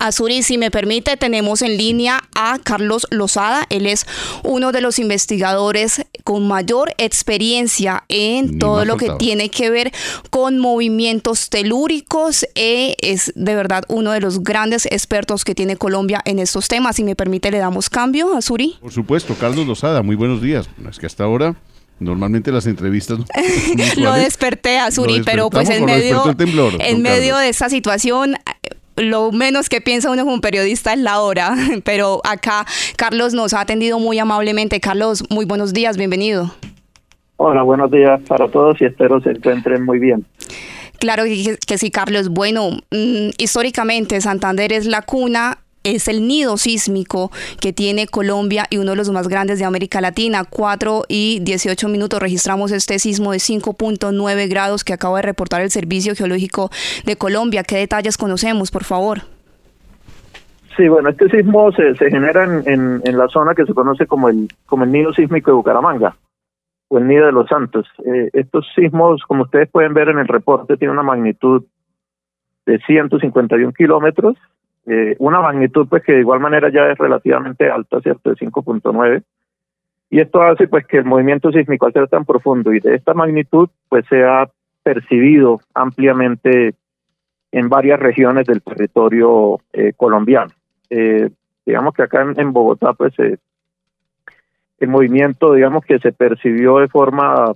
Azuri, si me permite, tenemos en línea a Carlos Lozada. Él es uno de los investigadores con mayor experiencia en Ni todo lo que tiene que ver con movimientos telúricos. Eh, es de verdad uno de los grandes expertos que tiene Colombia en estos temas. Si me permite, le damos cambio, Azuri. Por supuesto, Carlos Lozada, muy buenos días. Es que hasta ahora, normalmente las entrevistas... Lo desperté, Azuri, pero pues en medio, en medio de esta situación, lo menos que piensa uno como periodista es la hora, pero acá Carlos nos ha atendido muy amablemente. Carlos, muy buenos días, bienvenido. Hola, buenos días para todos y espero se encuentren muy bien. Claro que, que sí, Carlos. Bueno, mm, históricamente Santander es la cuna, es el nido sísmico que tiene Colombia y uno de los más grandes de América Latina. 4 y 18 minutos registramos este sismo de 5.9 grados que acaba de reportar el Servicio Geológico de Colombia. ¿Qué detalles conocemos, por favor? Sí, bueno, este sismo se, genera en, en, en la zona que se conoce como el, como el nido sísmico de Bucaramanga o el nido de los Santos. Eh, estos sismos, como ustedes pueden ver en el reporte, tienen una magnitud de 151 kilómetros, eh, una magnitud pues que de igual manera ya es relativamente alta, ¿cierto? De 5.9. Y esto hace pues que el movimiento sísmico al ser tan profundo y de esta magnitud pues sea percibido ampliamente en varias regiones del territorio eh, colombiano. Eh, digamos que acá en, Bogotá pues el movimiento digamos que se percibió de forma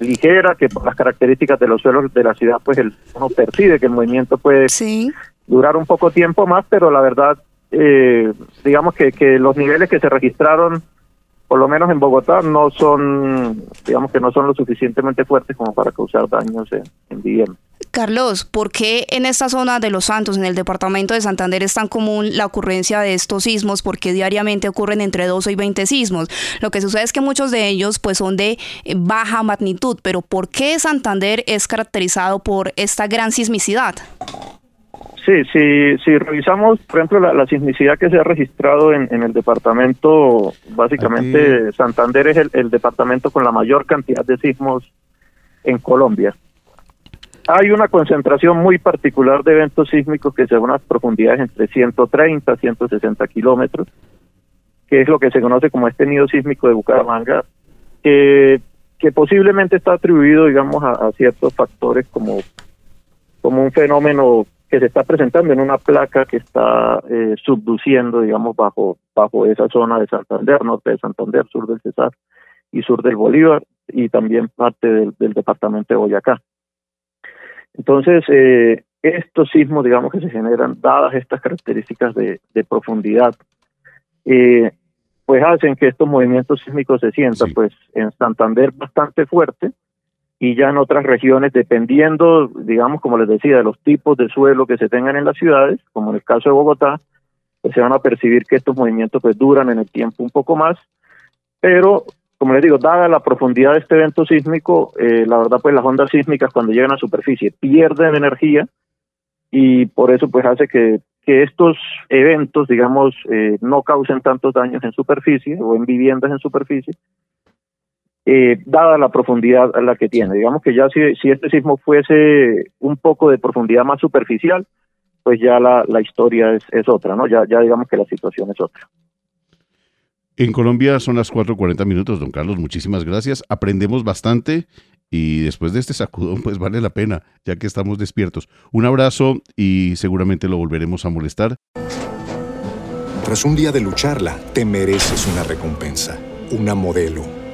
ligera, que por las características de los suelos de la ciudad pues el, uno percibe que el movimiento puede Sí. Durar un poco tiempo más, pero la verdad, eh, digamos que, que los niveles que se registraron, por lo menos en Bogotá, no son, digamos que no son lo suficientemente fuertes como para causar daños en, en. Carlos, ¿por qué en esta zona de Los Santos, en el departamento de Santander, es tan común la ocurrencia de estos sismos? Porque diariamente ocurren entre 12 y 20 sismos. Lo que sucede es que muchos de ellos pues, son de eh, baja magnitud, pero ¿por qué Santander es caracterizado por esta gran sismicidad? Sí, sí, si revisamos, por ejemplo, la, la sismicidad que se ha registrado en, en el departamento, básicamente Santander es el, el departamento con la mayor cantidad de sismos en Colombia. Hay una concentración muy particular de eventos sísmicos que se dan a profundidades entre 130 y 160 kilómetros, que es lo que se conoce como este nido sísmico de Bucaramanga, que, que posiblemente está atribuido, digamos, a, a ciertos factores como, como un fenómeno que se está presentando en una placa que está eh, subduciendo, digamos, bajo, bajo esa zona de Santander, norte de Santander, sur del Cesar y sur del Bolívar, y también parte del, del departamento de Boyacá. Entonces, eh, estos sismos, digamos, que se generan, dadas estas características de, de profundidad, eh, pues hacen que estos movimientos sísmicos se sientan, Sí. pues, en Santander bastante fuerte, y ya en otras regiones, dependiendo, digamos, como les decía, de los tipos de suelo que se tengan en las ciudades, como en el caso de Bogotá, pues se van a percibir que estos movimientos pues duran en el tiempo un poco más, pero como les digo, dada la profundidad de este evento sísmico, eh, la verdad pues las ondas sísmicas cuando llegan a superficie pierden energía y por eso pues hace que, que estos eventos, digamos, eh, no causen tantos daños en superficie o en viviendas en superficie, eh, dada la profundidad a la que tiene. Digamos que ya si, si este sismo fuese un poco de profundidad más superficial, pues ya la, la historia es, es otra, ¿no? Ya, ya digamos que la situación es otra. En Colombia son las 4.40 minutos, don Carlos. Muchísimas gracias. Aprendemos bastante y después de este sacudón, pues vale la pena, ya que estamos despiertos. Un abrazo y seguramente lo volveremos a molestar. Tras un día de lucharla, te mereces una recompensa, una modelo,